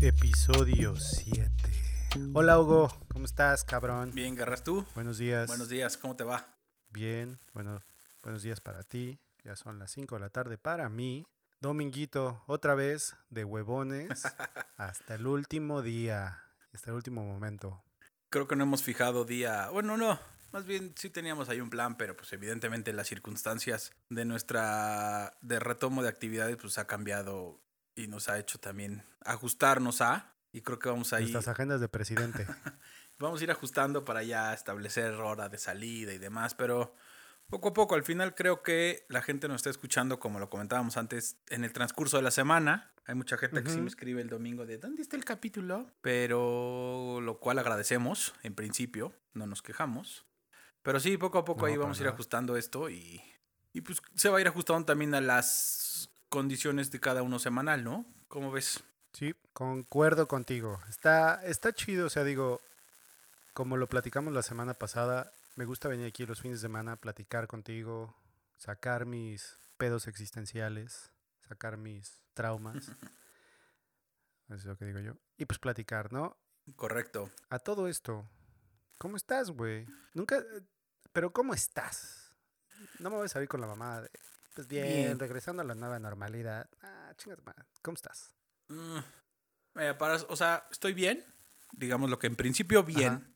Episodio 7. Hola Hugo, ¿cómo estás, cabrón? Bien, Garras, ¿tú? Buenos días. Buenos días, ¿cómo te va? Bien, bueno, buenos días para ti. Ya son las 5 de la tarde para mí. Dominguito, otra vez de huevones hasta el último día, hasta el último momento. Creo que no hemos fijado día. Bueno, no. Más bien sí teníamos ahí un plan, pero pues evidentemente las circunstancias de nuestra de retomo de actividades pues ha cambiado y nos ha hecho también ajustarnos a y creo que vamos a ir Nuestras agendas de presidente. vamos a ir ajustando para ya establecer hora de salida y demás, pero poco a poco, al final creo que la gente nos está escuchando, como lo comentábamos antes, en el transcurso de la semana. Hay mucha gente que sí me escribe el domingo de ¿dónde está el capítulo? Pero lo cual agradecemos, en principio, no nos quejamos. Pero sí, poco a poco No, ahí vamos a ir ajustando esto y, y pues se va a ir ajustando también a las condiciones de cada uno semanal, ¿no? ¿Cómo ves? Sí, concuerdo contigo. Está, está chido, o sea, digo, como lo platicamos la semana pasada, me gusta venir aquí los fines de semana a platicar contigo, sacar mis pedos existenciales, sacar mis traumas. Eso es lo que digo yo. Y pues platicar, ¿no? Correcto. A todo esto, ¿cómo estás, güey? Nunca, pero ¿cómo estás? No me voy a salir con la mamá de, pues bien, Bien. regresando a la nueva normalidad. Ah, chingas, madre, ¿cómo estás? Mm, eh, para, o sea, estoy bien, digamos lo que en principio bien, Ajá.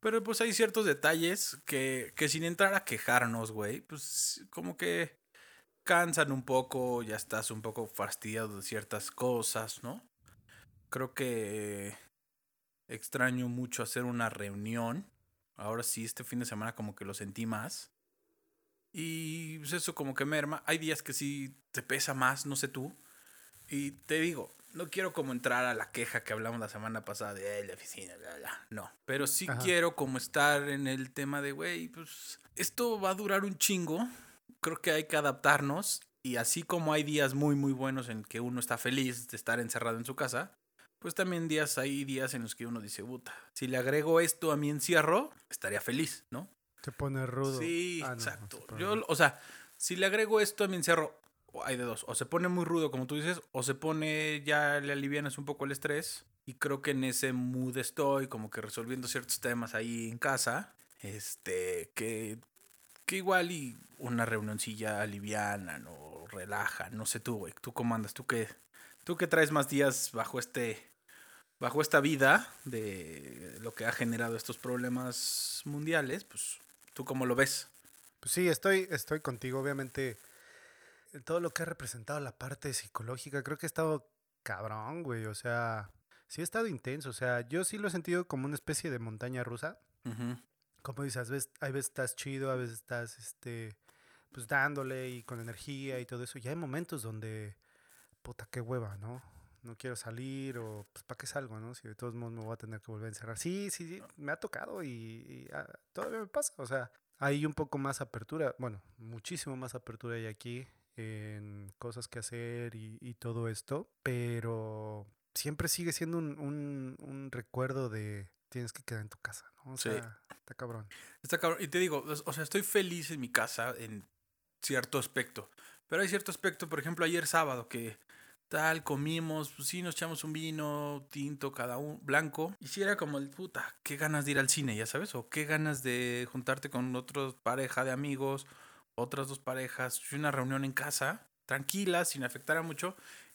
pero pues hay ciertos detalles que, que sin entrar a quejarnos, güey, pues como que cansan un poco, ya estás un poco fastidiado de ciertas cosas, ¿no? Creo que extraño mucho hacer una reunión. Ahora sí, este fin de semana como que lo sentí más. Y pues eso como que merma. Hay días que sí te pesa más, no sé tú. Y te digo, no quiero como entrar a la queja que hablamos la semana pasada de "Eh, la oficina, bla, bla". No, pero sí Ajá. quiero como estar en el tema de, güey, pues esto va a durar un chingo. Creo que hay que adaptarnos. Y así como hay días muy, muy buenos en que uno está feliz de estar encerrado en su casa, pues también días hay días en los que uno dice, puta, si le agrego esto a mi encierro, estaría feliz, ¿no? Se pone rudo. Sí, Ah, no, exacto. Yo, o sea, si le agrego esto a mi encierro, o hay de dos. O se pone muy rudo, como tú dices, o se pone, ya le alivianas un poco el estrés. Y creo que en ese mood estoy, como que resolviendo ciertos temas ahí en casa. Este, que, que igual y una reunioncilla aliviana, no relaja, no sé tú, güey. ¿Tú cómo andas? ¿Tú qué, tú qué traes más días bajo este, bajo esta vida de lo que ha generado estos problemas mundiales? Pues, ¿tú cómo lo ves? Pues sí, estoy, estoy contigo. Obviamente, en todo lo que ha representado la parte psicológica, creo que ha estado cabrón, güey. O sea, sí ha estado intenso. O sea, yo sí lo he sentido como una especie de montaña rusa. Como dices, a veces, hay veces estás chido, a veces estás, este, pues dándole y con energía y todo eso. Y hay momentos donde, puta, qué hueva, ¿no? No quiero salir o, pues, ¿para qué salgo, no? Si de todos modos me voy a tener que volver a encerrar. Sí, sí, sí, me ha tocado y, y, ah, todavía me pasa. O sea, hay un poco más apertura, bueno, muchísimo más apertura hay aquí en cosas que hacer y, y todo esto, pero siempre sigue siendo un, un, un recuerdo de tienes que quedar en tu casa, ¿no? O Sí. sea, está cabrón. Está cabrón. Y te digo, o sea, estoy feliz en mi casa en cierto aspecto. Pero hay cierto aspecto, por ejemplo, ayer sábado, que tal, comimos, pues sí, nos echamos un vino tinto, cada uno, blanco. Y sí era como el puta, qué ganas de ir al cine, ya sabes, o qué ganas de juntarte con otra pareja de amigos, otras dos parejas, una reunión en casa, tranquila, sin afectar a mucho.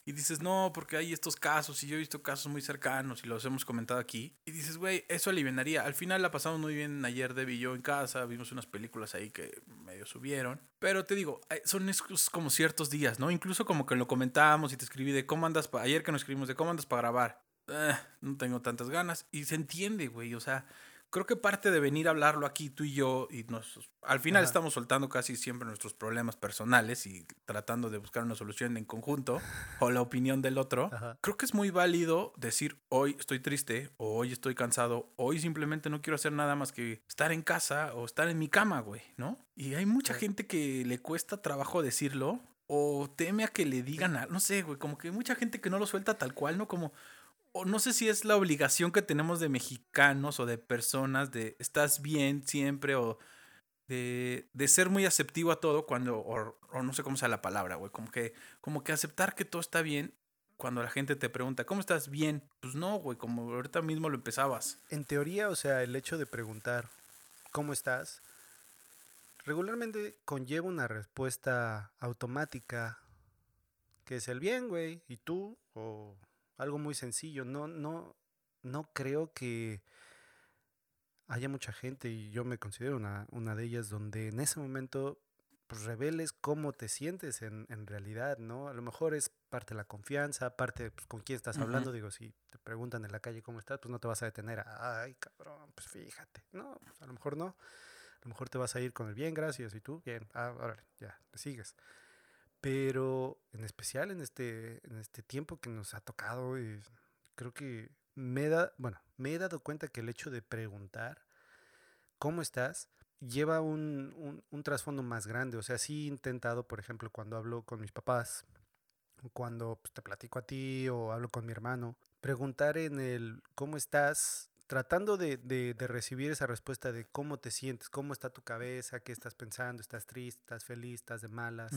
Y dices, no, porque hay estos casos, y yo he visto casos muy cercanos, y los hemos comentado aquí. Y dices, güey, eso aliviaría. Al final la pasamos muy bien ayer, Debbie y yo en casa, vimos unas películas ahí que medio subieron. Pero te digo, eh, son esos como ciertos días, ¿no? Incluso como que lo comentábamos y te escribí de cómo andas, ayer que nos escribimos de cómo andas para grabar. Eh, no tengo tantas ganas. Y se entiende, güey, o sea... Creo que parte de venir a hablarlo aquí tú y yo y nos al final Ajá. estamos soltando casi siempre nuestros problemas personales y tratando de buscar una solución en conjunto o la opinión del otro. Ajá. Creo que es muy válido decir hoy estoy triste o hoy estoy cansado, hoy simplemente no quiero hacer nada más que estar en casa o estar en mi cama, güey, ¿no? Y hay mucha Sí. gente que le cuesta trabajo decirlo o teme a que le digan, a- no sé, güey, como que hay mucha gente que no lo suelta tal cual, ¿no? Como o no sé si es la obligación que tenemos de mexicanos o de personas de estás bien siempre o de, de ser muy aceptivo a todo cuando, o, o no sé cómo sea la palabra, güey, como que, como que aceptar que todo está bien cuando la gente te pregunta, ¿cómo estás? Bien. Pues no, güey, como ahorita mismo lo empezabas. En teoría, o sea, el hecho de preguntar, ¿cómo estás? Regularmente conlleva una respuesta automática, que es el bien, güey, y tú, o algo muy sencillo. No, no, no creo que haya mucha gente, y yo me considero una, una de ellas, donde en ese momento pues reveles cómo te sientes en, en, realidad, ¿no? A lo mejor es parte de la confianza, parte pues, con quién estás hablando. Digo, si te preguntan en la calle cómo estás, pues no te vas a detener ay, cabrón, pues fíjate. No, pues a lo mejor no. A lo mejor te vas a ir con el bien, gracias, y tú, bien, ah, órale, ya, te sigues. Pero en especial en este, en este tiempo que nos ha tocado, creo que me da, bueno, me he dado cuenta que el hecho de preguntar cómo estás lleva un, un, trasfondo más grande. O sea, sí he intentado, por ejemplo, cuando hablo con mis papás, cuando pues, te platico a ti o hablo con mi hermano, preguntar en el cómo estás, tratando de, de, de, recibir esa respuesta de cómo te sientes, cómo está tu cabeza, qué estás pensando, estás triste, estás feliz, estás de malas.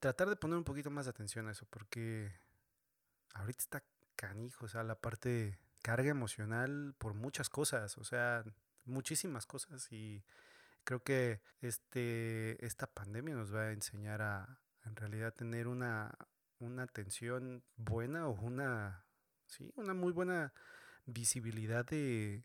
Tratar de poner un poquito más de atención a eso, porque ahorita está canijo, o sea, la parte carga emocional por muchas cosas, o sea, muchísimas cosas y creo que este, esta pandemia nos va a enseñar a en realidad tener una, una atención buena o una, sí, una muy buena visibilidad de,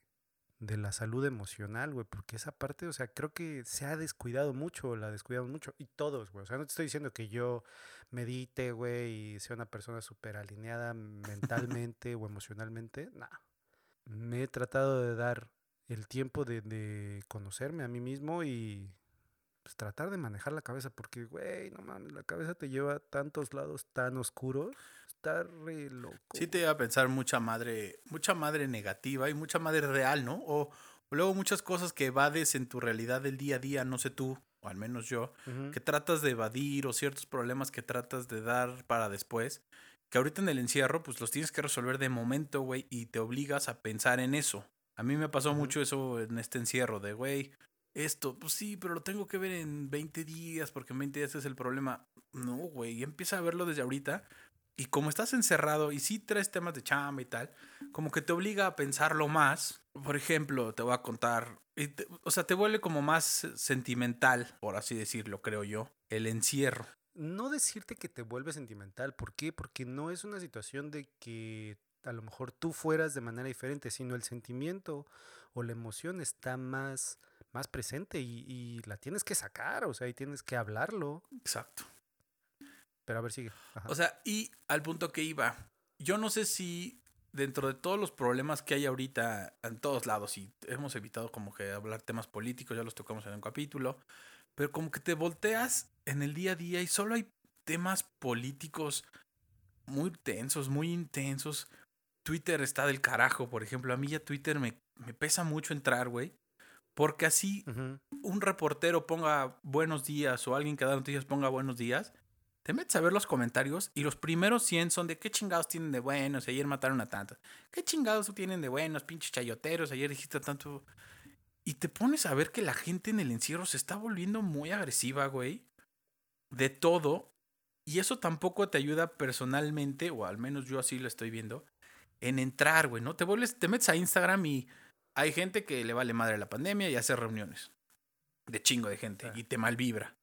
de la salud emocional, güey, porque esa parte, o sea, creo que se ha descuidado mucho, la descuidamos mucho, y todos, güey, o sea, no te estoy diciendo que yo medite, güey, y sea una persona súper alineada mentalmente o emocionalmente, no. Me he tratado de dar el tiempo de, de conocerme a mí mismo y pues, tratar de manejar la cabeza, porque, güey, no mames, la cabeza te lleva a tantos lados tan oscuros, está re loco. Sí te iba a pensar mucha madre, mucha madre negativa y mucha madre real, ¿no? O, luego muchas cosas que evades en tu realidad del día a día, no sé tú, o al menos yo, que tratas de evadir o ciertos problemas que tratas de dar para después, que ahorita en el encierro, pues los tienes que resolver de momento, güey, y te obligas a pensar en eso. A mí me pasó mucho eso en este encierro de, güey, esto, pues sí, pero lo tengo que ver en 20 días porque en 20 días es el problema. No, güey, empieza a verlo desde ahorita. Y como estás encerrado y sí traes temas de chamba y tal, como que te obliga a pensarlo más. Por ejemplo, te voy a contar, o sea, te vuelve como más sentimental, por así decirlo, creo yo, el encierro. No decirte que te vuelve sentimental, ¿por qué? Porque no es una situación de que a lo mejor tú fueras de manera diferente, sino el sentimiento o la emoción está más, más presente y, la tienes que sacar, o sea, y tienes que hablarlo. Exacto. Pero a ver, sigue. O sea, y al punto que iba, yo no sé si dentro de todos los problemas que hay ahorita en todos lados, y hemos evitado como que hablar temas políticos, ya los tocamos en un capítulo, pero como que te volteas en el día a día y solo hay temas políticos muy tensos, muy intensos, Twitter está del carajo, por ejemplo. A mí ya Twitter me, me pesa mucho entrar, güey. Porque así un reportero ponga buenos días o alguien que da noticias ponga buenos días, te metes a ver los comentarios y los primeros 100 son de qué chingados tienen de buenos, ayer mataron a tantos. ¿Qué chingados tienen de buenos, pinches chayoteros, ayer dijiste tanto... Y te pones a ver que la gente en el encierro se está volviendo muy agresiva, güey. De todo. Y eso tampoco te ayuda personalmente, o al menos yo así lo estoy viendo, en entrar, güey, ¿no? Te vuelves, te metes a Instagram y hay gente que le vale madre la pandemia y hace reuniones. De chingo de gente. Y te malvibra.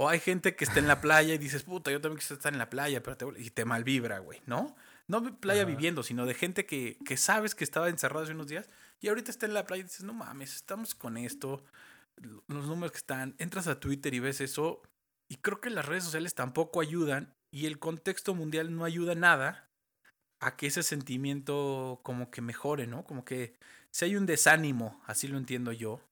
O hay gente que está en la playa y dices, puta, yo también quisiera estar en la playa, pero te, y te malvibra, güey, ¿no? No playa viviendo, sino de gente que, que sabes que estaba encerrado hace unos días y ahorita está en la playa y dices, no mames, estamos con esto, los números que están, entras a Twitter y ves eso y creo que las redes sociales tampoco ayudan y el contexto mundial no ayuda nada a que ese sentimiento como que mejore, ¿no? Como que si hay un desánimo, así lo entiendo yo,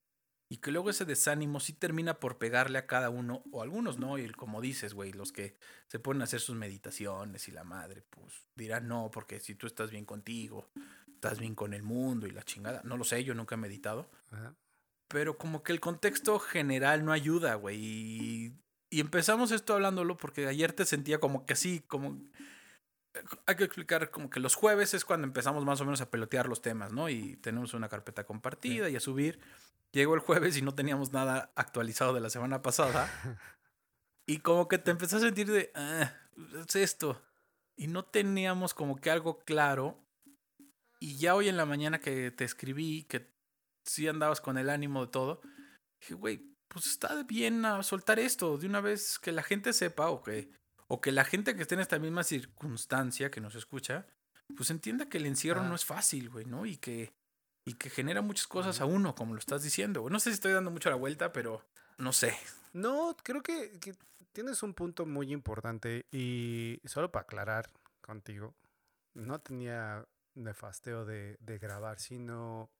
y que luego ese desánimo sí termina por pegarle a cada uno, o algunos no, y como dices, güey, los que se ponen a hacer sus meditaciones y la madre, pues dirán no, porque si tú estás bien contigo, estás bien con el mundo y la chingada, no lo sé, yo nunca he meditado, pero como que el contexto general no ayuda, güey, y, y empezamos esto hablándolo porque ayer te sentía como que así, como hay que explicar como que los jueves es cuando empezamos más o menos a pelotear los temas, ¿no? Y tenemos una carpeta compartida y a subir. Llegó el jueves y no teníamos nada actualizado de la semana pasada. y como que te empezás a sentir de, ah, es esto. y no teníamos como que algo claro. Y ya hoy en la mañana que te escribí, que sí andabas con el ánimo de todo, dije, güey, pues está bien a soltar esto de una vez que la gente sepa o que, o que la gente que esté en esta misma circunstancia que nos escucha, pues entienda que el encierro no es fácil, güey, ¿no? Y que, y que genera muchas cosas a uno, como lo estás diciendo. No sé si estoy dando mucho la vuelta, pero no sé. No, creo que, que tienes un punto muy importante y solo para aclarar contigo, no tenía nefasteo de, de grabar, sino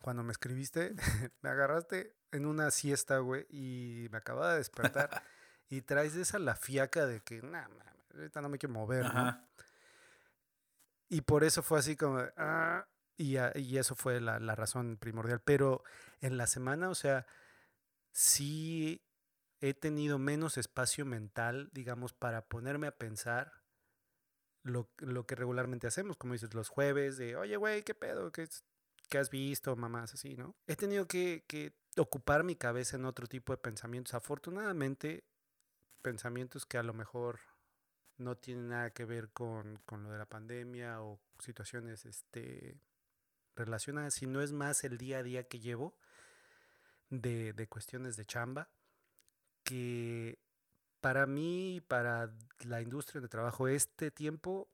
cuando me escribiste, me agarraste en una siesta, güey, y me acababa de despertar y traes esa la fiaca de que, nah, ahorita no me quiero mover, ¿no? Y por eso fue así como, ah, y, y, eso fue la, la, razón primordial. Pero en la semana, o sea, sí he tenido menos espacio mental, digamos, para ponerme a pensar lo, lo que regularmente hacemos, como dices, los jueves, de, oye, güey, ¿qué pedo? ¿Qué, ¿Qué has visto? Mamás así, ¿no? He tenido que, que ocupar mi cabeza en otro tipo de pensamientos. Afortunadamente, pensamientos que a lo mejor no tienen nada que ver con, con lo de la pandemia o situaciones este, relacionadas, sino es más el día a día que llevo de, de cuestiones de chamba, que para mí, para la industria de trabajo, este tiempo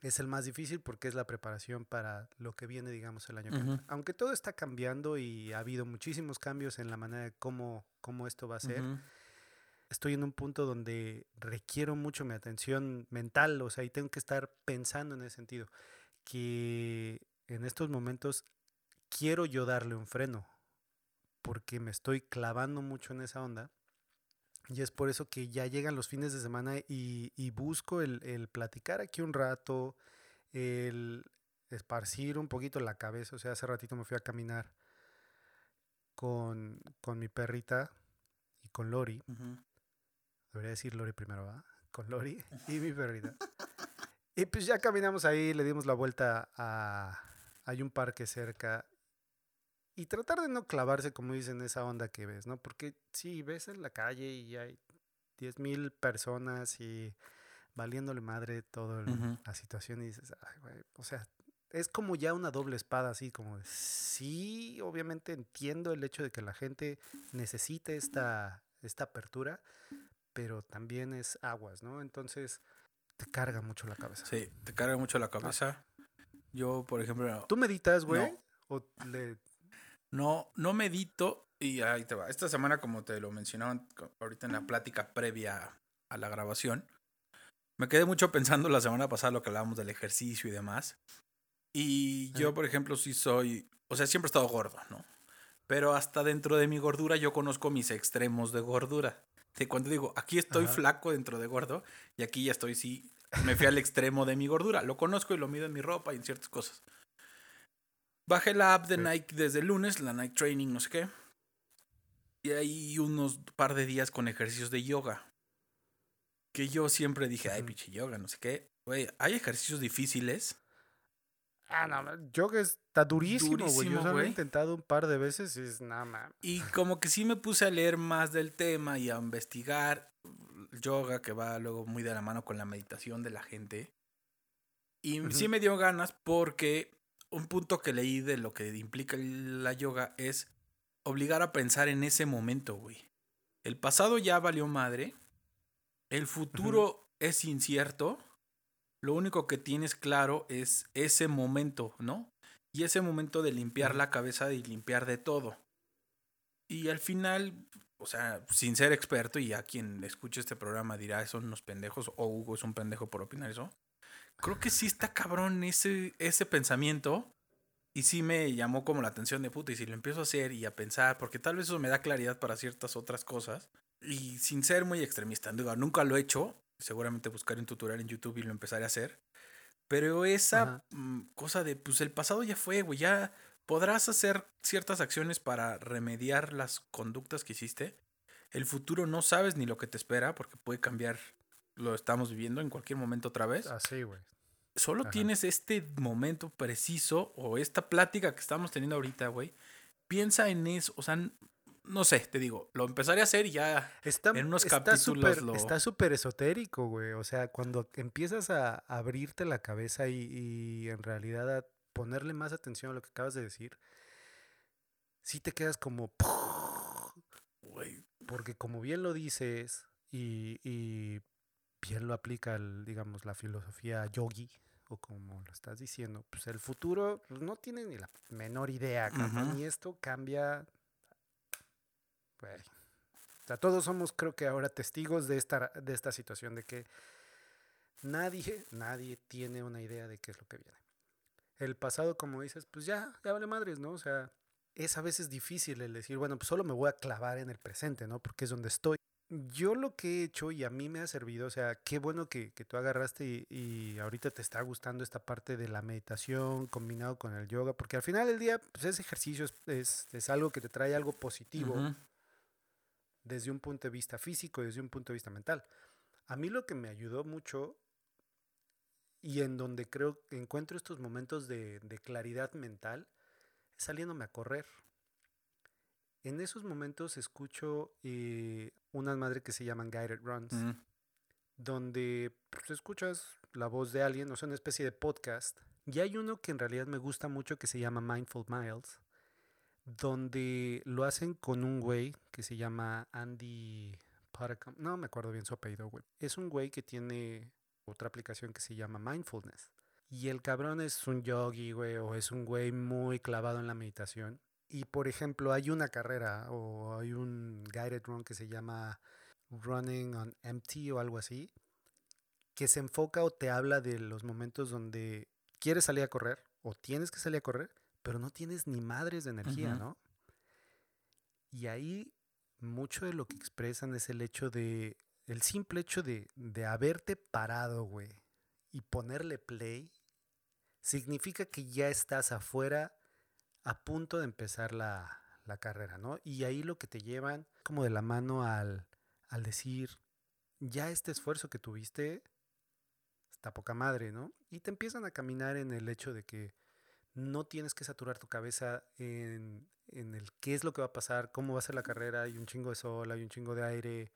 es el más difícil porque es la preparación para lo que viene, digamos, el año que viene. Aunque todo está cambiando y ha habido muchísimos cambios en la manera de cómo, cómo esto va a ser, estoy en un punto donde requiero mucho mi atención mental, o sea, y tengo que estar pensando en ese sentido, que en estos momentos quiero yo darle un freno, porque me estoy clavando mucho en esa onda. Y es por eso que ya llegan los fines de semana y, busco el, el, platicar aquí un rato, el esparcir un poquito la cabeza. O sea, hace ratito me fui a caminar con, con mi perrita y con Lori. Debería decir Lori primero, ¿va? Con Lori y mi perrita. y pues ya caminamos ahí, le dimos la vuelta a... Hay un parque cerca. Y tratar de no clavarse, como dicen, esa onda que ves, ¿no? Porque sí, ves en la calle y hay 10.000 personas y valiéndole madre toda la situación y dices, Ay, güey, o sea, es como ya una doble espada, así como, sí, obviamente entiendo el hecho de que la gente necesite esta, esta apertura, pero también es aguas, ¿no? Entonces te carga mucho la cabeza. Sí, te carga mucho la cabeza. Yo, por ejemplo... ¿Tú meditas, güey? No. no, no medito y ahí te va. Esta semana, como te lo mencionaban ahorita en la plática previa a la grabación, me quedé mucho pensando la semana pasada lo que hablábamos del ejercicio y demás. Y yo, por ejemplo, sí soy, o sea, siempre he estado gordo, ¿no? Pero hasta dentro de mi gordura yo conozco mis extremos de gordura. De cuando digo, aquí estoy flaco dentro de gordo y aquí ya estoy, sí, me fui al extremo de mi gordura. Lo conozco y lo mido en mi ropa y en ciertas cosas. Bajé la app de Nike desde el lunes, la Nike Training, no sé qué. Y hay unos par de días con ejercicios de yoga. Que yo siempre dije, ay, pinche yoga, no sé qué. Güey, hay ejercicios difíciles Ah, no, yoga está durísimo, güey. Yo lo he intentado un par de veces y es nada más. Y como que sí me puse a leer más del tema y a investigar yoga, que va luego muy de la mano con la meditación de la gente. Y sí me dio ganas porque un punto que leí de lo que implica la yoga es obligar a pensar en ese momento, güey. El pasado ya valió madre. El futuro es incierto lo único que tienes claro es ese momento, ¿no? Y ese momento de limpiar la cabeza y limpiar de todo. Y al final, o sea, sin ser experto, y a quien escuche este programa dirá, son unos pendejos, o Hugo es un pendejo por opinar eso. Creo que sí está cabrón ese, ese pensamiento. Y sí me llamó como la atención de puta. Y si lo empiezo a hacer y a pensar, porque tal vez eso me da claridad para ciertas otras cosas. Y sin ser muy extremista, digo, nunca lo he hecho seguramente buscaré un tutorial en YouTube y lo empezaré a hacer. Pero esa mm, cosa de, pues el pasado ya fue, güey, ya podrás hacer ciertas acciones para remediar las conductas que hiciste. El futuro no sabes ni lo que te espera porque puede cambiar, lo estamos viviendo en cualquier momento otra vez. Así, güey. Solo tienes este momento preciso o esta plática que estamos teniendo ahorita, güey. Piensa en eso, o sea, no sé, te digo, lo empezaré a hacer y ya Está, en unos está capítulos lo... Está súper esotérico, güey. O sea, cuando empiezas a abrirte la cabeza y, y en realidad a ponerle más atención a lo que acabas de decir, sí te quedas como... Güey, Porque como bien lo dices y, y bien lo aplica, el, digamos, la filosofía yogi, o como lo estás diciendo, pues el futuro pues, no tiene ni la menor idea, Ujú. y esto cambia... güey. O sea, todos somos, creo que ahora, testigos de esta, de esta situación, de que nadie, nadie tiene una idea de qué es lo que viene. El pasado, como dices, pues ya, ya vale madres, ¿no? O sea, es a veces difícil el decir, bueno, pues solo me voy a clavar en el presente, ¿no? Porque es donde estoy. Yo lo que he hecho y a mí me ha servido, o sea, qué bueno que, que tú agarraste y, y ahorita te está gustando esta parte de la meditación combinado con el yoga, porque al final del día, pues ese ejercicio es, es, es algo que te trae algo positivo ujú, desde un punto de vista físico y desde un punto de vista mental. A mí lo que me ayudó mucho y en donde creo que encuentro estos momentos de, de claridad mental es saliéndome a correr. En esos momentos escucho eh, unas madres que se llaman guided runs, ujú. donde pues, escuchas la voz de alguien, o sea, una especie de podcast. Y hay uno que en realidad me gusta mucho que se llama Mindful Miles, donde lo hacen con un güey que se llama Andy Paracom. No me acuerdo bien su apellido, güey. Es un güey que tiene otra aplicación que se llama Mindfulness. Y el cabrón es un yogi, güey, o es un güey muy clavado en la meditación. Y por ejemplo, hay una carrera o hay un guided run que se llama Running on Empty o algo así, que se enfoca o te habla de los momentos donde quieres salir a correr o tienes que salir a correr, pero no tienes ni madres de energía. ¿no? Y ahí mucho de lo que expresan es el hecho de, el simple hecho de, de haberte parado, güey, y ponerle play, significa que ya estás afuera a punto de empezar la, la carrera, ¿no? Y ahí lo que te llevan como de la mano al, al decir, ya este esfuerzo que tuviste está poca madre, ¿no? Y te empiezan a caminar en el hecho de que no tienes que saturar tu cabeza en, en el qué es lo que va a pasar, cómo va a ser la carrera, hay un chingo de sol, hay un chingo de aire.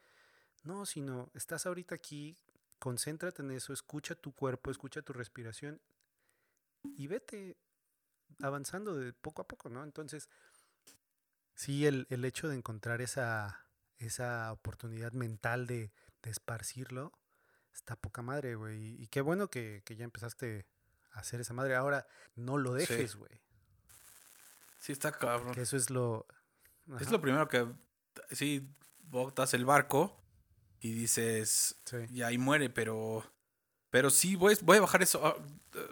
No, sino estás ahorita aquí, concéntrate en eso, escucha tu cuerpo, escucha tu respiración y vete avanzando de poco a poco, ¿no? Entonces, sí, el, el hecho de encontrar esa, esa oportunidad mental de, de esparcirlo, está poca madre, güey. Y, qué bueno que, que ya empezaste hacer esa madre. Ahora, no lo dejes, güey. Sí, está cabrón. Que eso es lo... Es lo primero que, sí, botas el barco y dices, sí. y ahí muere, pero, pero sí, voy, voy a bajar eso. ah,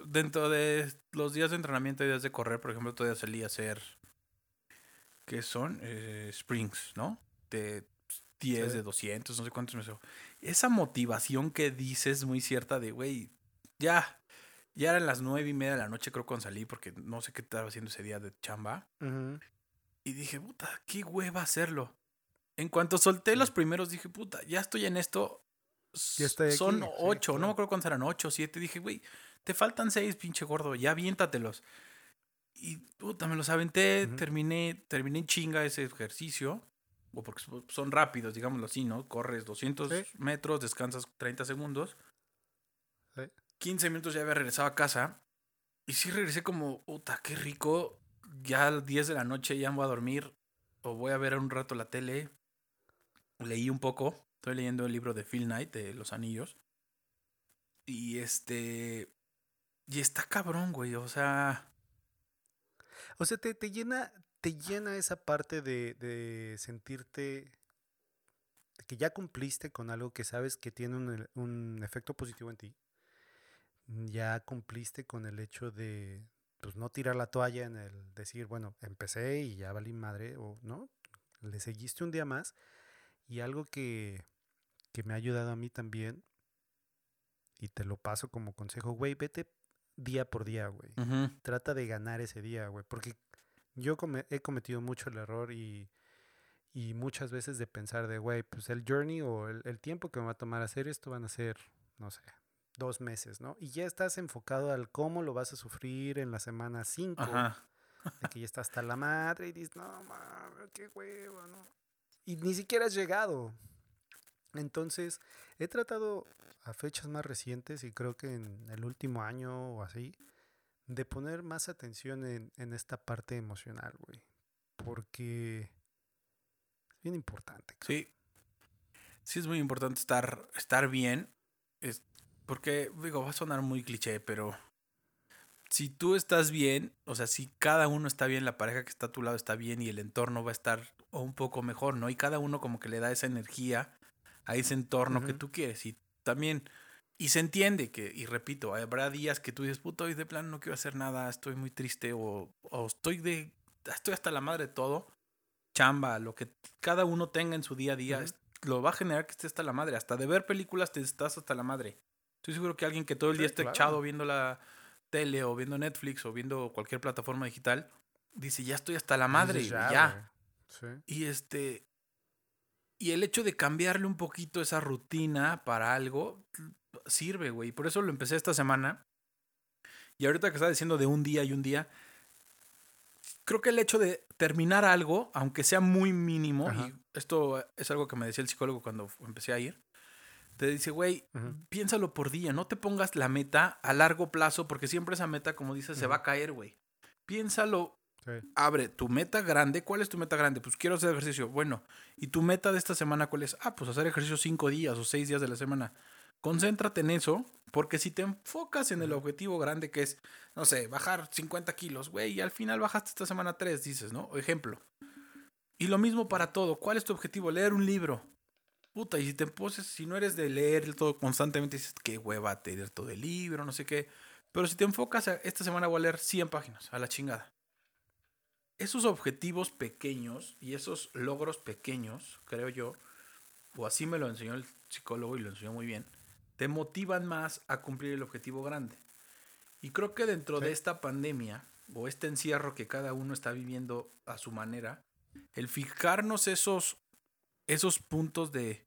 Dentro de los días de entrenamiento y días de correr, por ejemplo, todavía salí a hacer, ¿qué son? Eh, springs, ¿no? De 10, Sí. de 200, no sé cuántos me. Esa motivación que dices muy cierta de, güey, ya, ya eran las nueve y media de la noche creo cuando salí, porque no sé qué estaba haciendo ese día de chamba. Ujú. Y dije, puta, qué hueva hacerlo. En cuanto solté los primeros, dije, puta, ya estoy en esto. Ya estoy aquí, Son sí, ocho, no me acuerdo cuántos eran, ocho, siete. Dije, güey, te faltan seis, pinche gordo, ya aviéntatelos. Y puta, me los aventé, terminé, terminé en chinga ese ejercicio. O porque so- son rápidos, digámoslo así, ¿no? Corres 200 Sí. metros, descansas 30 segundos. Sí. 15 minutos ya había regresado a casa. Y sí regresé como, puta, qué rico. Ya a las 10 de la noche ya me voy a dormir. O voy a ver un rato la tele. Leí un poco. Estoy leyendo el libro de Phil Knight, de Los Anillos. Y este. Y está cabrón, güey. O sea. O sea, te, te llena, te llena esa parte de, de sentirte que ya cumpliste con algo que sabes que tiene un, un efecto positivo en ti. Ya cumpliste con el hecho de pues, no tirar la toalla en el decir, bueno, empecé y ya valí madre, o no, le seguiste un día más. Y algo que, que me ha ayudado a mí también, y te lo paso como consejo, güey, vete día por día, güey trata de ganar ese día, güey. Porque yo come- he cometido mucho el error y, y muchas veces de pensar de, güey, pues el journey o el, el tiempo que me va a tomar hacer esto van a ser, no sé, dos meses, ¿no? Y ya estás enfocado al cómo lo vas a sufrir en la semana 5. Ajá. de que ya está hasta la madre y dices, no, mames, qué huevo, ¿no? Y ni siquiera has llegado. Entonces, he tratado a fechas más recientes y creo que en el último año o así, de poner más atención en, en esta parte emocional, güey. Porque es bien importante. Sí. Sí es muy importante estar, estar bien. Es, porque, digo, va a sonar muy cliché, pero si tú estás bien, o sea, si cada uno está bien, la pareja que está a tu lado está bien y el entorno va a estar un poco mejor, ¿no? Y cada uno como que le da esa energía a ese entorno que tú quieres. Y también, y se entiende que, y repito, habrá días que tú dices, puta, hoy de plano no quiero hacer nada, estoy muy triste o, o estoy de, estoy hasta la madre de todo. Chamba, lo que cada uno tenga en su día a día, lo va a generar que esté hasta la madre. Hasta de ver películas te estás hasta la madre. Estoy seguro que alguien que todo el día Sí, esté claro. echado viendo la tele o viendo Netflix o viendo cualquier plataforma digital, dice, ya estoy hasta la madre, güey, ya. Sí. Y este. Y el hecho de cambiarle un poquito esa rutina para algo sirve, güey. Por eso lo empecé esta semana. Y ahorita que estaba diciendo de un día y un día, creo que el hecho de terminar algo, aunque sea muy mínimo, Ajá. y esto es algo que me decía el psicólogo cuando empecé a ir, te dice, güey, piénsalo por día, no te pongas la meta a largo plazo, porque siempre esa meta, como dices, se va a caer, güey. Piénsalo Sí. abre tu meta grande. ¿Cuál es tu meta grande? Pues quiero hacer ejercicio. Bueno, ¿y tu meta de esta semana cuál es? Ah, pues hacer ejercicio cinco días o seis días de la semana. Concéntrate en eso, porque si te enfocas en el objetivo grande que es, no sé, bajar 50 kilos, güey, y al final bajaste esta semana tres, dices, ¿no? Ejemplo. Y lo mismo para todo. ¿Cuál es tu objetivo? Leer un libro. Puta, y si te poses, si no eres de leer todo constantemente, dices, qué hueva leer todo el libro, no sé qué. Pero si te enfocas, esta semana voy a leer 100 páginas, a la chingada esos objetivos pequeños y esos logros pequeños, creo yo, o así me lo enseñó el psicólogo y lo enseñó muy bien, te motivan más a cumplir el objetivo grande. Y creo que dentro de esta pandemia o este encierro que cada uno está viviendo a su manera, el fijarnos esos, esos puntos de...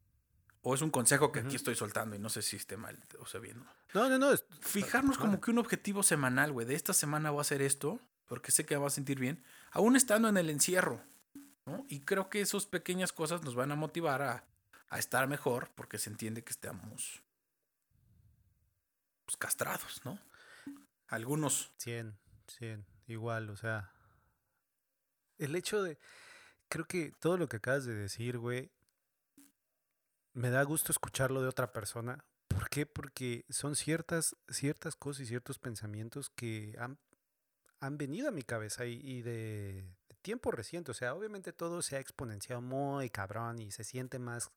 O es un consejo que aquí estoy soltando y no sé si esté mal o sea bien. ¿no? No, no, no. Fijarnos como que un objetivo semanal, güey. De esta semana voy a hacer esto, porque sé que me va a sentir bien, aún estando en el encierro. ¿no? Y creo que esas pequeñas cosas nos van a motivar a, a estar mejor, porque se entiende que estamos pues, castrados, ¿no? Algunos. 100, 100, igual, o sea. El hecho de. Creo que todo lo que acabas de decir, güey. Me da gusto escucharlo de otra persona. ¿Por qué? Porque son ciertas, ciertas cosas y ciertos pensamientos que han, han venido a mi cabeza y, de, de tiempo reciente. O sea, obviamente todo se ha exponenciado muy cabrón y se siente más,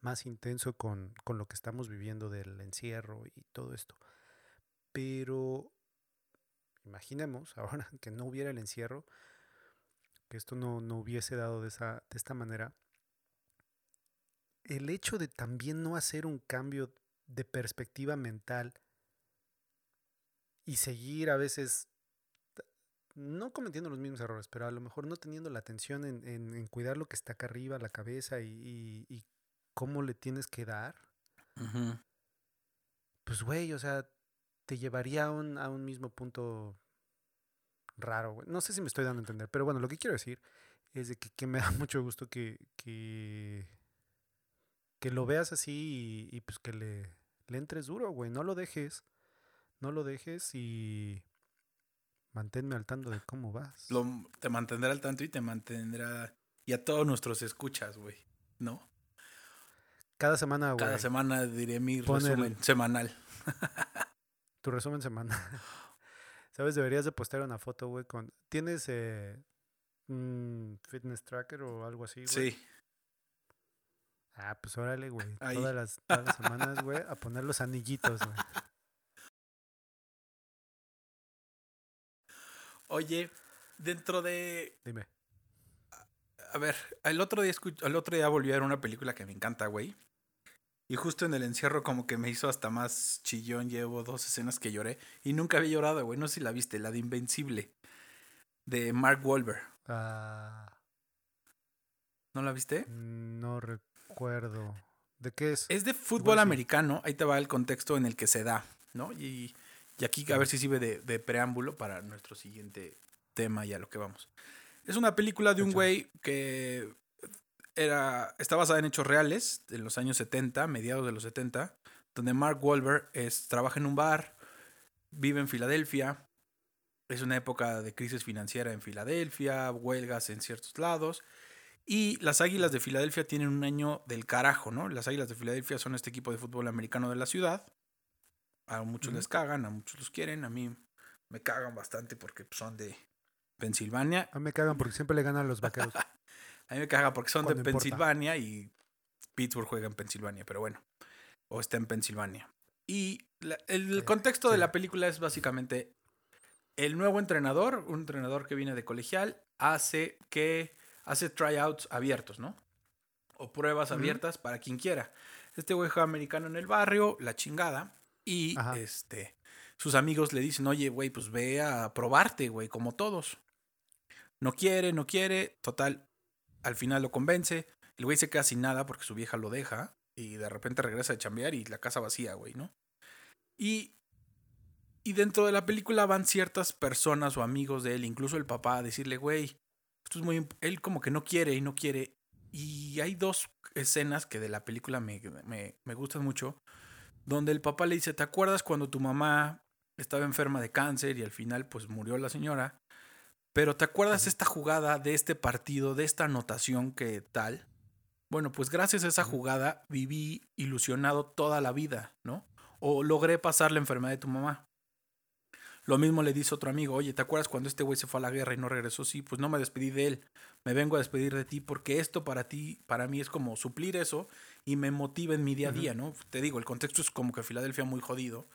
más intenso con, con lo que estamos viviendo del encierro y todo esto. Pero imaginemos ahora que no hubiera el encierro, que esto no, no hubiese dado de, esa, de esta manera, el hecho de también no hacer un cambio de perspectiva mental y seguir a veces, no cometiendo los mismos errores, pero a lo mejor no teniendo la atención en, en- en cuidar lo que está acá arriba, la cabeza y, y- y cómo le tienes que dar, pues güey, o sea, te llevaría a un, a un mismo punto raro, güey. No sé si me estoy dando a entender, pero bueno, lo que quiero decir es de que, que me da mucho gusto que, que, que lo veas así y, y, pues que le, le entres duro, güey. No lo dejes, no lo dejes y manténme al tanto de cómo vas. Lo- te mantendrá al tanto y te mantendrá... Y a todos nuestros escuchas, güey. ¿No? Cada semana, güey. Cada semana diré mi Pon el- resumen semanal. Tu resumen semana. ¿Sabes? Deberías de postear una foto, güey, con... ¿Tienes eh, un fitness tracker o algo así, güey? Sí. Ah, pues órale, güey. Todas las, todas las semanas, güey, a poner los anillitos, güey. Oye, dentro de... Dime. A ver, el otro día escuch- el otro día volví a ver una película que me encanta, güey. Y justo en el encierro como que me hizo hasta más chillón. Llevo dos escenas que lloré. Y nunca había llorado, güey. No sé si la viste, la de Invencible. De Mark Wahlberg. Ah, ¿No la viste? no recuerdo. ¿De qué es? Es de fútbol americano. Ahí te va el contexto en el que se da, ¿no? Y, y aquí a ver si sirve de, de preámbulo para nuestro siguiente tema y a lo que vamos. Es una película de un güey que era, está basada en hechos reales de los años 70, mediados de los 70, donde Mark Wahlberg es, trabaja en un bar, vive en Filadelfia. Es una época de crisis financiera en Filadelfia, huelgas en ciertos lados. Y las Águilas de Filadelfia tienen un año del carajo, ¿no? Las Águilas de Filadelfia son este equipo de fútbol americano de la ciudad. A muchos les cagan, a muchos los quieren. A mí me cagan bastante porque son de Pensilvania. A mí me cagan porque siempre le ganan a los vaqueros. A mí me caga porque son de importa. Pensilvania y Pittsburgh juega en Pensilvania, pero bueno. O está en Pensilvania. Y la- el Sí, contexto de la película es básicamente el nuevo entrenador, un entrenador que viene de colegial, hace que hace tryouts abiertos, ¿no? O pruebas abiertas para quien quiera. Este güey juega americano en el barrio, la chingada, y Ajá. este sus amigos le dicen, "Oye, güey, pues ve a probarte, güey, como todos." No quiere, no quiere, total, al final lo convence. El güey se queda sin nada porque su vieja lo deja y de repente regresa a chambear y la casa vacía, güey, ¿no? Y, y dentro de la película van ciertas personas o amigos de él, incluso el papá, a decirle, güey, esto es muy... imp-". Él como que no quiere y no quiere. Y hay dos escenas que de la película me, me, me gustan mucho, donde el papá le dice, ¿te acuerdas cuando tu mamá estaba enferma de cáncer y al final pues murió la señora? Pero ¿te acuerdas esta jugada de este partido, de esta anotación que tal? Bueno, pues gracias a esa jugada viví ilusionado toda la vida, ¿no? O logré pasar la enfermedad de tu mamá. Lo mismo le dice otro amigo, oye, ¿te acuerdas cuando este güey se fue a la guerra y no regresó? Sí, pues no me despedí de él, me vengo a despedir de ti porque esto para ti, para mí es como suplir eso y me motiva en mi día a día, ¿no? Te digo, el contexto es como que Filadelfia muy jodido.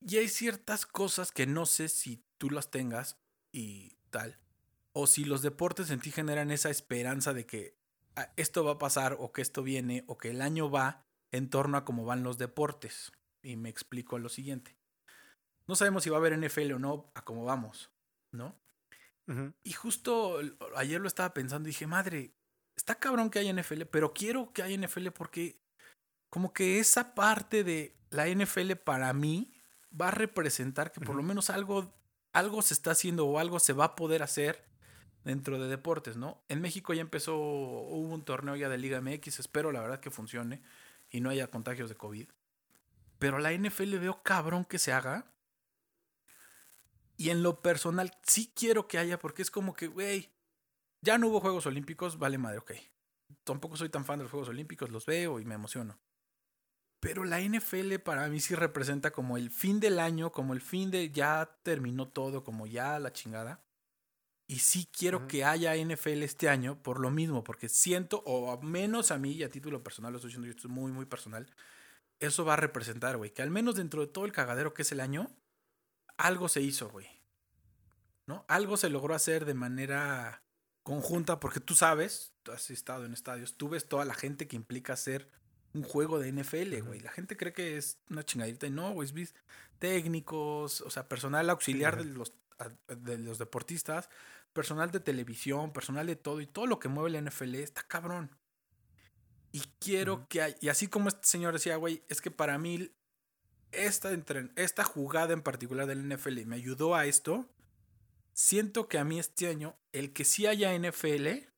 Y hay ciertas cosas que no sé si tú las tengas y tal. O si los deportes en ti generan esa esperanza de que ah, esto va a pasar o que esto viene o que el año va en torno a cómo van los deportes. Y me explico lo siguiente. No sabemos si va a haber NFL o no a cómo vamos, ¿no? Y justo ayer lo estaba pensando y dije, madre, está cabrón que haya NFL, pero quiero que haya NFL porque como que esa parte de la NFL para mí va a representar que por lo menos algo, algo se está haciendo o algo se va a poder hacer dentro de deportes, ¿no? En México ya empezó, hubo un torneo ya de Liga MX, espero la verdad que funcione y no haya contagios de COVID. Pero la NFL veo cabrón que se haga. Y en lo personal sí quiero que haya porque es como que, güey, ya no hubo Juegos Olímpicos, vale madre, ok. Tampoco soy tan fan de los Juegos Olímpicos, los veo y me emociono. Pero la NFL para mí sí representa como el fin del año, como el fin de ya terminó todo, como ya la chingada. Y sí quiero Ujú. que haya NFL este año por lo mismo, porque siento, o a menos a mí, y a título personal, lo estoy diciendo yo, esto es muy, muy personal, eso va a representar, güey, que al menos dentro de todo el cagadero que es el año, algo se hizo, güey. ¿No? Algo se logró hacer de manera conjunta, porque tú sabes, tú has estado en estadios, tú ves toda la gente que implica hacer un juego de NFL, güey. La gente cree que es una chingadita y no, güey, técnicos, o sea, personal auxiliar de los, de los deportistas, personal de televisión, personal de todo y todo lo que mueve la NFL está cabrón. Y quiero que hay, y así como este señor decía, güey, es que para mí esta, entren- esta jugada en particular del NFL me ayudó a esto. Siento que a mí este año, el que sí haya NFL,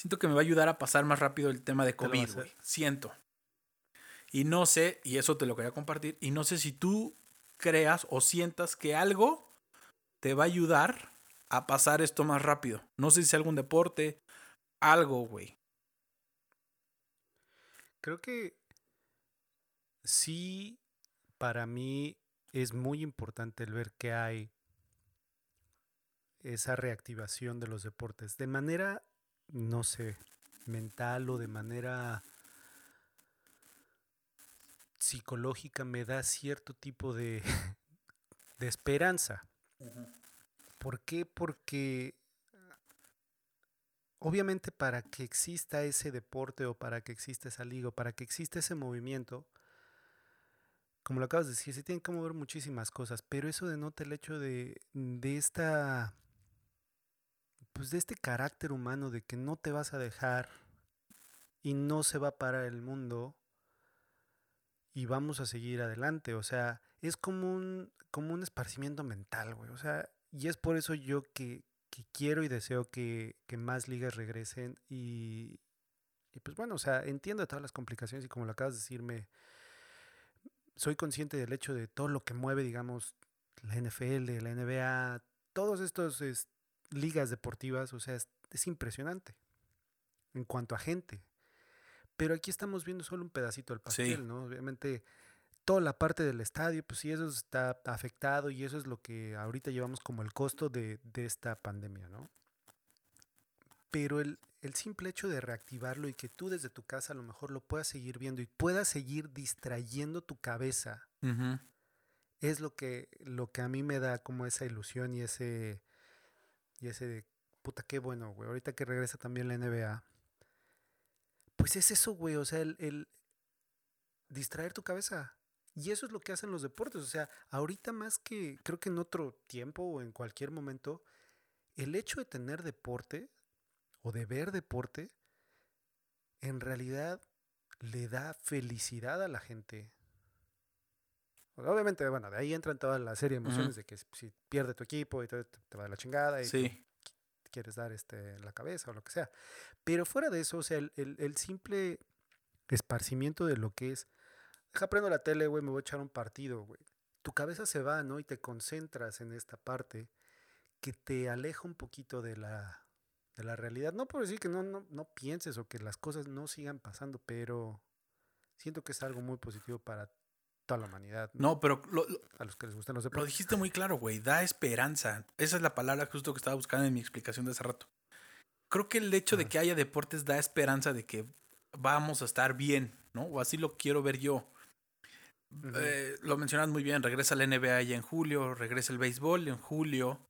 siento que me va a ayudar a pasar más rápido el tema de COVID, güey. Siento. Y no sé, y eso te lo quería compartir, y no sé si tú creas o sientas que algo te va a ayudar a pasar esto más rápido. No sé si algún deporte, algo, güey. Creo que sí, para mí es muy importante el ver que hay esa reactivación de los deportes de manera, no sé, mental o de manera psicológica me da cierto tipo de, de esperanza. ¿Por qué? Porque obviamente para que exista ese deporte o para que exista esa liga o para que exista ese movimiento, como lo acabas de decir, se tienen que mover muchísimas cosas, pero eso denota el hecho de, de esta, pues de este carácter humano de que no te vas a dejar y no se va a parar el mundo y vamos a seguir adelante, o sea, es como un, como un esparcimiento mental, güey, o sea, y es por eso yo que, que quiero y deseo que, que más ligas regresen y, y pues bueno, o sea, entiendo todas las complicaciones y como lo acabas de decirme, soy consciente del hecho de todo lo que mueve, digamos, la NFL, la NBA, todos estos es, ligas deportivas, o sea, es, es, impresionante en cuanto a gente. Pero aquí estamos viendo solo un pedacito del pastel, sí. ¿no? Obviamente, toda la parte del estadio, pues sí, eso está afectado y eso es lo que ahorita llevamos como el costo de, de esta pandemia, ¿no? Pero el, el simple hecho de reactivarlo y que tú desde tu casa a lo mejor lo puedas seguir viendo y puedas seguir distrayendo tu cabeza, uh -huh. es lo que, lo que a mí me da como esa ilusión y ese, y ese de, puta, qué bueno, güey. Ahorita que regresa también la NBA, pues es eso, güey, o sea, el, el distraer tu cabeza. Y eso es lo que hacen los deportes, o sea, ahorita más que, creo que en otro tiempo o en cualquier momento, el hecho de tener deporte o de ver deporte, en realidad le da felicidad a la gente. Obviamente, bueno, de ahí entran toda la serie de emociones uh -huh. de que si pierde tu equipo y te, te va de la chingada y sí. quieres dar este, la cabeza o lo que sea. Pero fuera de eso, o sea, el, el, el simple esparcimiento de lo que es, deja prendo la tele, güey, me voy a echar un partido, güey. Tu cabeza se va, ¿no? Y te concentras en esta parte que te aleja un poquito de la, de la realidad. No por decir que no, no, no pienses o que las cosas no sigan pasando, pero siento que es algo muy positivo para toda la humanidad. No, no pero lo, lo, a los que les gustan los deportes. Lo dijiste muy claro, güey. Da esperanza. Esa es la palabra justo que estaba buscando en mi explicación de hace rato. Creo que el hecho ah. de que haya deportes da esperanza de que vamos a estar bien, ¿no? O así lo quiero ver yo. Uh -huh. eh, lo mencionas muy bien, regresa la NBA ya en julio, regresa el béisbol en julio.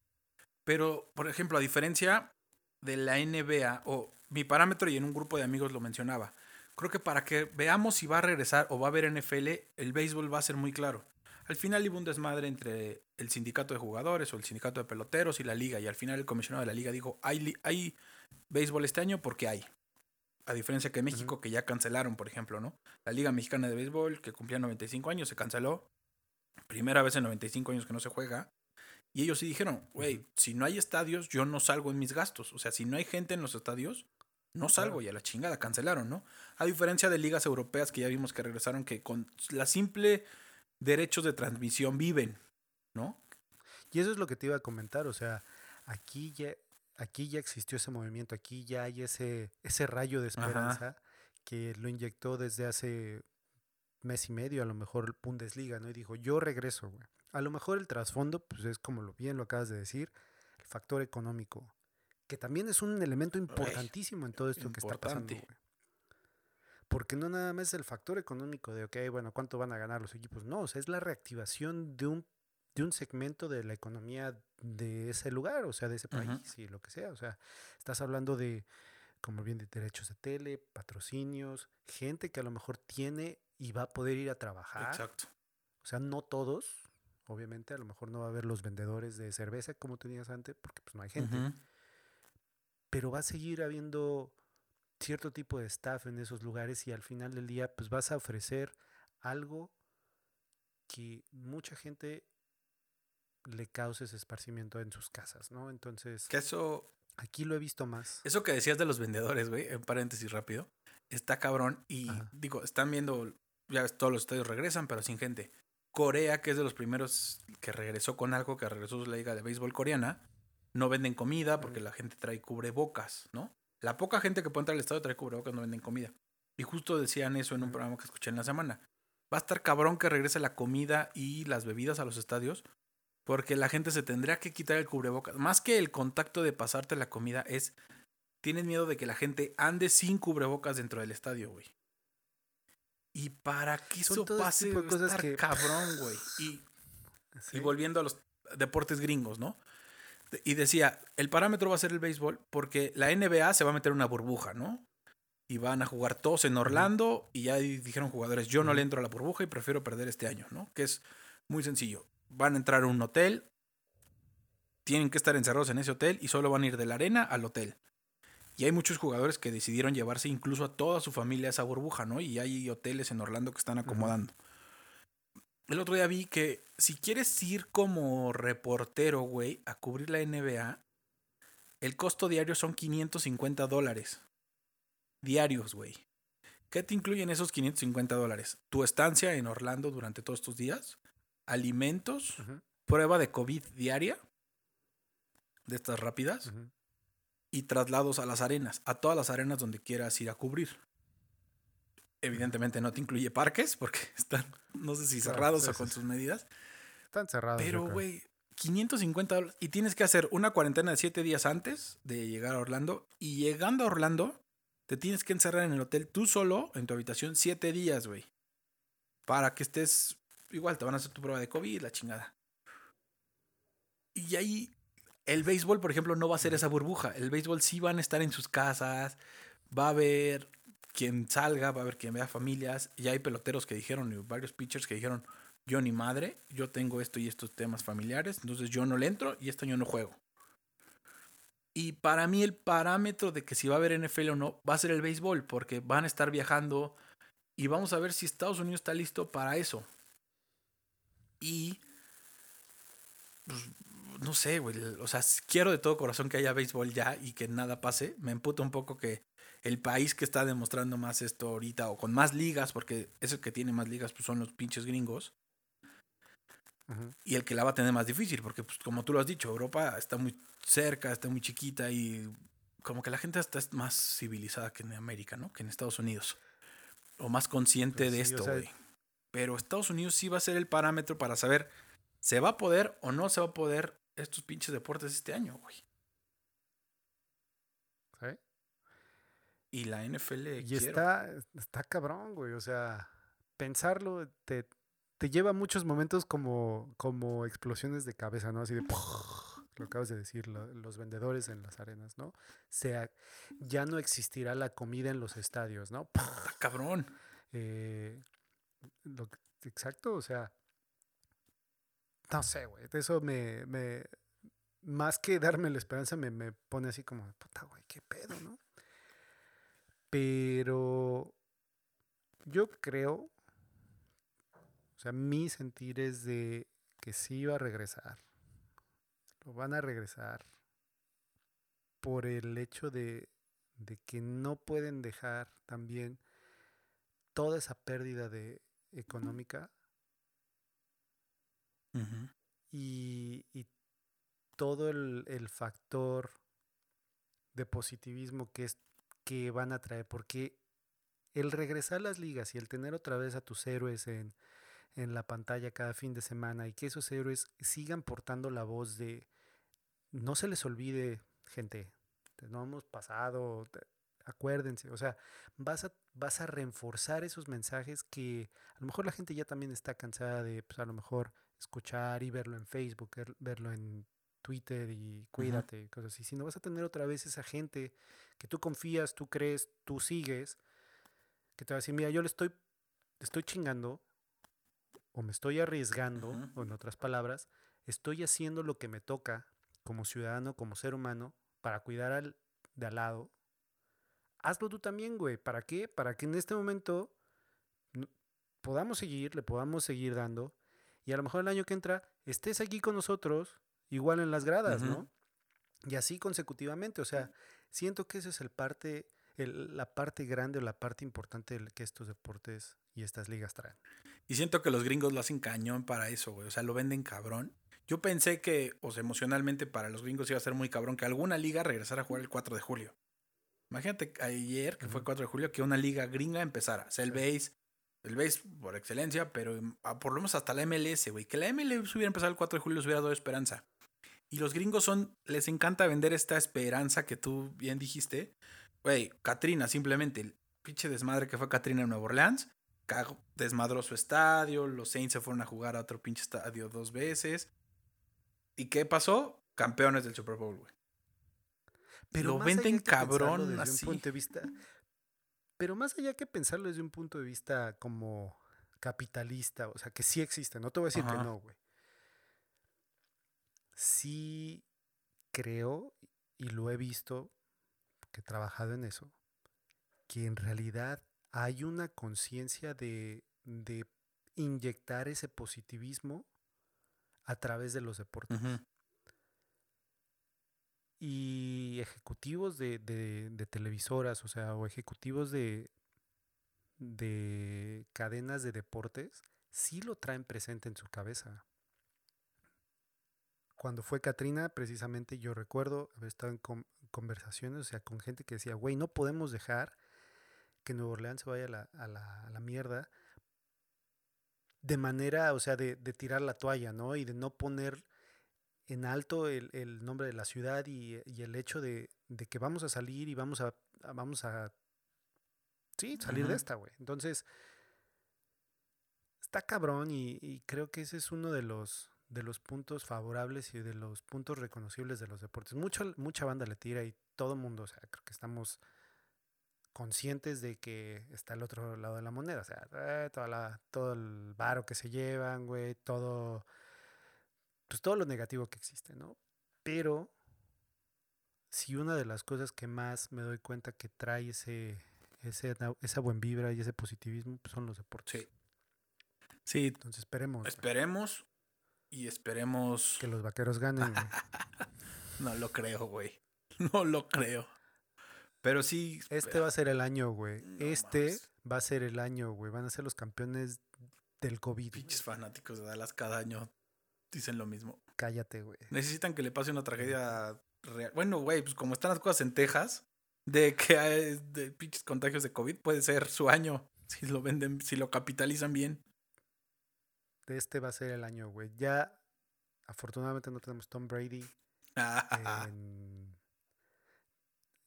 Pero, por ejemplo, a diferencia de la NBA, o mi parámetro y en un grupo de amigos lo mencionaba, creo que para que veamos si va a regresar o va a haber NFL, el béisbol va a ser muy claro. Al final hubo un desmadre entre el sindicato de jugadores o el sindicato de peloteros y la liga, y al final el comisionado de la liga dijo, hay, hay béisbol este año porque hay. A diferencia que México, uh -huh. que ya cancelaron, por ejemplo, ¿no? La Liga Mexicana de Béisbol, que cumplía 95 años, se canceló. Primera vez en 95 años que no se juega. Y ellos sí dijeron, güey, si no hay estadios, yo no salgo en mis gastos. O sea, si no hay gente en los estadios, no salgo y a la chingada cancelaron, ¿no? A diferencia de ligas europeas que ya vimos que regresaron, que con la simple derechos de transmisión viven, ¿no? Y eso es lo que te iba a comentar, o sea, aquí ya, aquí ya existió ese movimiento, aquí ya hay ese, ese rayo de esperanza Ajá. que lo inyectó desde hace mes y medio, a lo mejor Bundesliga, ¿no? Y dijo, yo regreso, güey. A lo mejor el trasfondo, pues es como lo bien lo acabas de decir, el factor económico, que también es un elemento importantísimo en todo esto Importante. que está pasando. Güey. Porque no nada más es el factor económico de, ok, bueno, ¿cuánto van a ganar los equipos? No, o sea, es la reactivación de un, de un segmento de la economía de ese lugar, o sea, de ese país uh -huh. y lo que sea. O sea, estás hablando de, como bien de derechos de tele, patrocinios, gente que a lo mejor tiene y va a poder ir a trabajar. Exacto. O sea, no todos, obviamente, a lo mejor no va a haber los vendedores de cerveza como tenías antes, porque pues no hay gente. Uh -huh. Pero va a seguir habiendo cierto tipo de staff en esos lugares y al final del día pues vas a ofrecer algo que mucha gente le cause ese esparcimiento en sus casas, ¿no? Entonces, que eso aquí lo he visto más. Eso que decías de los vendedores, güey, en paréntesis rápido, está cabrón y Ajá. digo, están viendo ya ves, todos los estadios regresan, pero sin gente. Corea, que es de los primeros que regresó con algo, que regresó la liga de béisbol coreana, no venden comida porque la gente trae cubrebocas, ¿no? La poca gente que puede entrar al estadio trae cubrebocas, no venden comida. Y justo decían eso en un programa que escuché en la semana. Va a estar cabrón que regrese la comida y las bebidas a los estadios porque la gente se tendría que quitar el cubrebocas. Más que el contacto de pasarte la comida es... Tienes miedo de que la gente ande sin cubrebocas dentro del estadio, güey. Y para que eso pase, cosas estar que... cabrón, güey. Y, sí. y volviendo a los deportes gringos, ¿no? Y decía, el parámetro va a ser el béisbol porque la NBA se va a meter una burbuja, ¿no? Y van a jugar todos en Orlando y ya dijeron jugadores, yo no le entro a la burbuja y prefiero perder este año, ¿no? Que es muy sencillo. Van a entrar a un hotel, tienen que estar encerrados en ese hotel y solo van a ir de la arena al hotel. Y hay muchos jugadores que decidieron llevarse incluso a toda su familia a esa burbuja, ¿no? Y hay hoteles en Orlando que están acomodando. El otro día vi que si quieres ir como reportero, güey, a cubrir la NBA, el costo diario son 550 dólares. Diarios, güey. ¿Qué te incluyen esos 550 dólares? Tu estancia en Orlando durante todos estos días, alimentos, prueba de COVID diaria, de estas rápidas, y traslados a las arenas, a todas las arenas donde quieras ir a cubrir. Evidentemente no te incluye parques porque están, no sé si cerrados o con sus medidas. Están cerrados. Pero, güey, 550 dólares. Y tienes que hacer una cuarentena de 7 días antes de llegar a Orlando. Y llegando a Orlando, te tienes que encerrar en el hotel tú solo, en tu habitación, 7 días, güey. Para que estés. Igual te van a hacer tu prueba de COVID, la chingada. Y ahí. El béisbol, por ejemplo, no va a ser esa burbuja. El béisbol sí van a estar en sus casas. Va a haber quien salga, va a haber quien vea familias. Y hay peloteros que dijeron, y varios pitchers que dijeron, yo ni madre, yo tengo esto y estos temas familiares, entonces yo no le entro y este año no juego. Y para mí el parámetro de que si va a haber NFL o no va a ser el béisbol, porque van a estar viajando y vamos a ver si Estados Unidos está listo para eso. Y pues, no sé, güey, o sea, quiero de todo corazón que haya béisbol ya y que nada pase. Me emputa un poco que el país que está demostrando más esto ahorita, o con más ligas, porque es el que tiene más ligas, pues son los pinches gringos. Y el que la va a tener más difícil, porque pues, como tú lo has dicho, Europa está muy cerca, está muy chiquita y como que la gente está más civilizada que en América, ¿no? Que en Estados Unidos. O más consciente pues de esto, güey. Pero Estados Unidos sí va a ser el parámetro para saber, ¿se va a poder o no se va a poder estos pinches deportes este año, güey? Y la NFL. Y está, está cabrón, güey. O sea, pensarlo te, te lleva muchos momentos como, como explosiones de cabeza, ¿no? Así de. Lo acabas de decir, los vendedores en las arenas, ¿no? sea, ya no existirá la comida en los estadios, ¿no? Está cabrón. Eh, exacto, o sea. No sé, güey. Eso me, me. Más que darme la esperanza, me, me pone así como, puta, güey, qué pedo, ¿no? Pero yo creo, o sea, mi sentir es de que sí va a regresar. Lo van a regresar por el hecho de, de que no pueden dejar también toda esa pérdida de económica y, y, todo el, el factor de positivismo que es que van a traer, porque el regresar a las ligas y el tener otra vez a tus héroes en, en la pantalla cada fin de semana y que esos héroes sigan portando la voz de no se les olvide, gente, no hemos pasado, acuérdense, o sea, vas a, vas a reforzar esos mensajes que a lo mejor la gente ya también está cansada de, pues a lo mejor escuchar y verlo en Facebook, verlo en Twitter y cuídate, cosas así, sino vas a tener otra vez esa gente que tú confías, tú crees, tú sigues, que te va a decir, mira, yo le estoy, estoy chingando, o me estoy arriesgando, o en otras palabras, estoy haciendo lo que me toca como ciudadano, como ser humano, para cuidar al de al lado. Hazlo tú también, güey. ¿Para qué? Para que en este momento podamos seguir, le podamos seguir dando. Y a lo mejor el año que entra estés aquí con nosotros, igual en las gradas, ¿no? Y así consecutivamente. O sea, siento que esa es el parte, la parte grande o la parte importante que estos deportes y estas ligas traen. Y siento que los gringos lo hacen cañón para eso, güey. O sea, lo venden cabrón. Yo pensé que, o sea, emocionalmente para los gringos iba a ser muy cabrón que alguna liga regresara a jugar el 4 de julio. Imagínate ayer, que fue el 4 de julio, que una liga gringa empezara. O sea, el base, el base por excelencia, pero ah, por lo menos hasta la MLS, güey. Que la MLS hubiera empezado el 4 de julio les hubiera dado esperanza. Y los gringos son, les encanta vender esta esperanza que tú bien dijiste. Güey, Katrina, simplemente el pinche desmadre que fue Katrina en Nueva Orleans. Desmadró su estadio, los Saints se fueron a jugar a otro pinche estadio dos veces. ¿Y qué pasó? Campeones del Super Bowl, güey. Pero lo venden cabrón así. punto de vista, pero más allá que pensarlo desde un punto de vista como capitalista, o sea, que sí existe, no te voy a decir que no, güey sí creo, y lo he visto, que he trabajado en eso, que en realidad hay una conciencia de, inyectar ese positivismo a través de los deportes. Y ejecutivos de, de- de televisoras, o sea, o ejecutivos de, de cadenas de deportes, sí lo traen presente en su cabeza. Cuando fue Katrina, precisamente yo recuerdo haber estado en con- conversaciones, o sea, con gente que decía, güey, no podemos dejar que Nuevo Orleans se vaya a la, a la- a la mierda de manera, o sea, de, de tirar la toalla, ¿no? Y de no poner en alto el, el nombre de la ciudad y, y el hecho de, de que vamos a salir y vamos a, a- vamos a, sí, salir de esta, güey. Entonces, está cabrón y, y creo que ese es uno de los, de los puntos favorables y de los puntos reconocibles de los deportes. Mucho, mucha banda le tira y todo el mundo, o sea, creo que estamos conscientes de que está el otro lado de la moneda, o sea, eh, toda la, todo el varo que se llevan, güey, todo, pues todo lo negativo que existe, ¿no? Pero si una de las cosas que más me doy cuenta que trae ese, ese esa buen vibra y ese positivismo pues son los deportes. Sí. Sí, Entonces esperemos esperemos y esperemos. que los vaqueros ganen. güey. No lo creo, güey. No lo creo. Pero sí. Este va a ser el año, güey. No Este mames. va a ser el año, güey. Van a ser los campeones del COVID. Pinches fanáticos de Dallas cada año dicen lo mismo. Cállate, güey. Necesitan que le pase una tragedia real. Bueno, güey, pues como están las cosas en Texas, de que hay de pinches contagios de COVID, puede ser su año. Si lo venden, si lo capitalizan bien. De este va a ser el año, güey. Ya, afortunadamente no tenemos Tom Brady. en-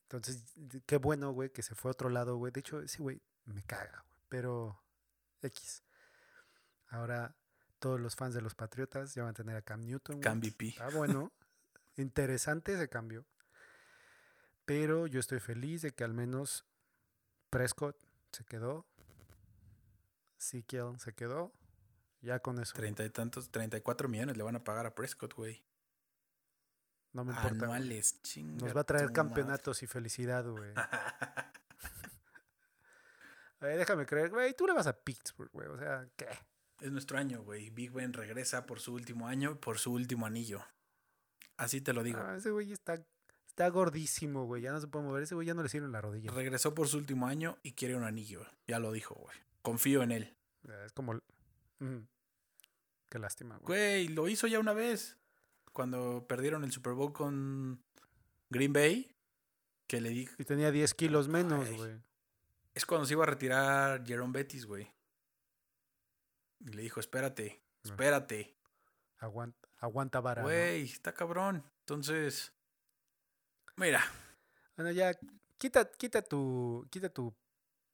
Entonces, qué bueno, güey, que se fue a otro lado, güey. De hecho, ese güey me caga, güey. Pero, X. Ahora, todos los fans de los Patriotas ya van a tener a Cam Newton. Cam VP. Está bueno. Interesante ese cambio. Pero yo estoy feliz de que al menos Prescott se quedó. Ezekiel se quedó. Ya con eso. Treinta y tantos, 34 millones le van a pagar a Prescott, güey. No me importa. Anuales, chinga. Nos va a traer madre. campeonatos y felicidad, güey. Ver, déjame creer, güey. Tú le vas a Pittsburgh, güey. O sea, ¿qué? Es nuestro año, güey. Big Ben regresa por su último año, por su último anillo. Así te lo digo. Ah, ese güey está, está gordísimo, güey. Ya no se puede mover. Ese güey ya no le sirve la rodilla. Regresó por su último año y quiere un anillo. Ya lo dijo, güey. Confío en él. Eh, Es como. Qué lástima, güey. Güey, lo hizo ya una vez. Cuando perdieron el Super Bowl con Green Bay. Que le dije. Y tenía 10 kilos menos, Ay. güey. Es cuando se iba a retirar Jerome Bettis, güey. Y le dijo, espérate, No. espérate. Aguanta, aguanta vara. ¿no? Güey, está cabrón. Entonces. Mira, Bueno, ya. Quita, quita tu. Quita tu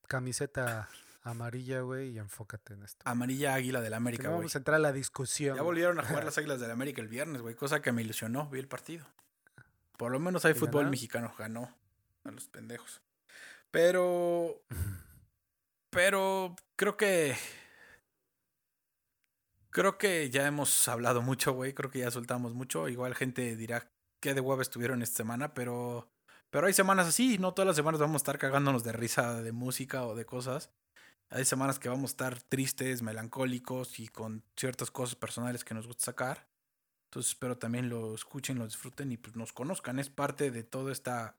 camiseta amarilla, güey, y enfócate en esto. amarilla águila del América, no güey. vamos a entrar a la discusión. Ya volvieron a jugar las Águilas del América el viernes, güey. Cosa que me ilusionó. Vi el partido. Por lo menos hay ¿Y fútbol ganaron? mexicano. Ganó a los pendejos. Pero. Pero creo que. Creo que ya hemos hablado mucho, güey. Creo que ya soltamos mucho. Igual gente dirá qué de hueva estuvieron esta semana, pero. Pero hay semanas así. No todas las semanas vamos a estar cagándonos de risa de música o de cosas. Hay semanas que vamos a estar tristes, melancólicos y con ciertas cosas personales que nos gusta sacar. Entonces espero también lo escuchen, lo disfruten y pues nos conozcan. Es parte de toda esta...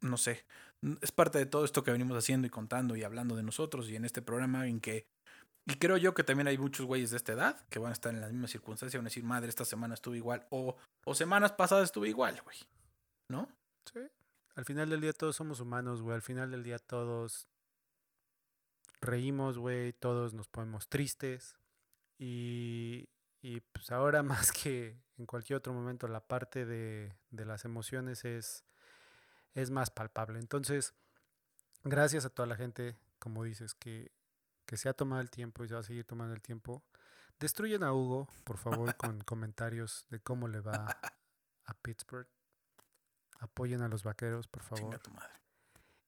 No sé. Es parte de todo esto que venimos haciendo y contando y hablando de nosotros y en este programa en que... Y creo yo que también hay muchos güeyes de esta edad que van a estar en las mismas circunstancias y van a decir, madre, esta semana estuve igual. O, o semanas pasadas estuve igual, güey. ¿No? Sí. Al final del día todos somos humanos, güey. Al final del día todos reímos, güey. Todos nos ponemos tristes. Y, y pues ahora más que en cualquier otro momento la parte de, de las emociones es, es más palpable. Entonces, gracias a toda la gente, como dices, que, que se ha tomado el tiempo y se va a seguir tomando el tiempo. Destruyen a Hugo, por favor, con comentarios de cómo le va a Pittsburgh. Apoyen a los vaqueros, por favor. Chinga tu madre.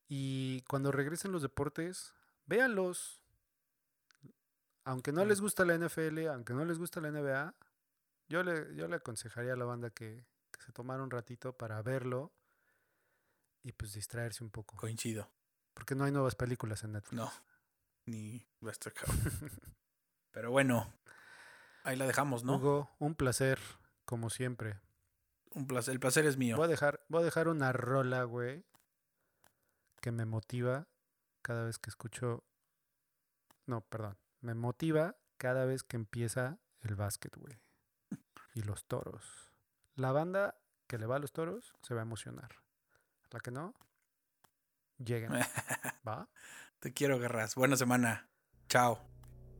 Y cuando regresen los deportes, véanlos. Aunque no les gusta la NFL, aunque no les gusta la NBA, yo le, yo le aconsejaría a la banda que, que se tomara un ratito para verlo y pues distraerse un poco. Coincido. Porque no hay nuevas películas en Netflix. No. ni cabrón. Pero bueno, ahí la dejamos, ¿no? Hugo, un placer, como siempre. Un placer, el placer es mío. Voy a dejar, voy a dejar una rola, güey, que me motiva cada vez que escucho. No, perdón. Me motiva cada vez que empieza el básquet, güey. Y los toros. La banda que le va a los toros se va a emocionar. La que no, lleguen. ¿Va? Te quiero, Garras. Buena semana. Chao.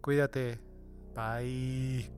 Cuídate. Bye.